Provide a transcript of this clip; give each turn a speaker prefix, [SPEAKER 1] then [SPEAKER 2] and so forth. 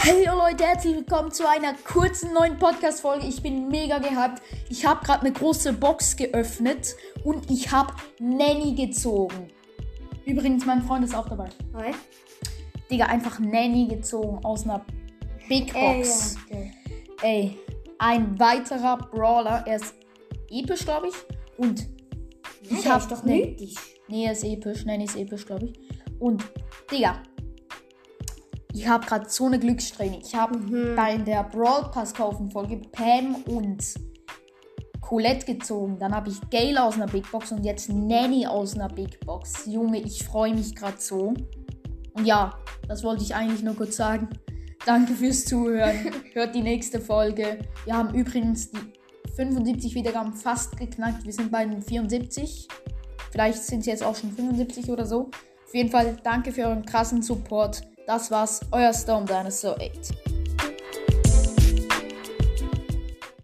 [SPEAKER 1] Hey Leute, herzlich willkommen zu einer kurzen neuen Podcast-Folge. Ich bin mega gehypt. Ich habe gerade eine große Box geöffnet und ich habe Nanny gezogen. Übrigens, mein Freund ist auch dabei.
[SPEAKER 2] Hi.
[SPEAKER 1] Digga, einfach Nanny gezogen aus einer Big
[SPEAKER 2] Ey,
[SPEAKER 1] Box.
[SPEAKER 2] ja, okay.
[SPEAKER 1] Ey, ein weiterer Brawler. Er ist episch, glaube ich. Und ich habe
[SPEAKER 2] doch
[SPEAKER 1] ne,
[SPEAKER 2] mythisch.
[SPEAKER 1] Nee, er ist episch. Nanny ist episch, glaube ich. Und, Digga, ich habe gerade so eine Glückssträhne. Ich habe
[SPEAKER 2] Mhm.
[SPEAKER 1] bei der Brawl Pass kaufen Folge Pam und Colette gezogen. Dann habe ich Gale aus einer Big Box und jetzt Nanny aus einer Big Box. Junge, ich freue mich gerade so. Und ja, das wollte ich eigentlich nur kurz sagen. Danke fürs Zuhören. Hört die nächste Folge. Wir haben übrigens die 75 Wiedergaben fast geknackt. Wir sind bei den 74. Vielleicht sind es jetzt auch schon 75 oder so. Auf jeden Fall danke für euren krassen Support. Das war's, euer Storm Dinosaur 8.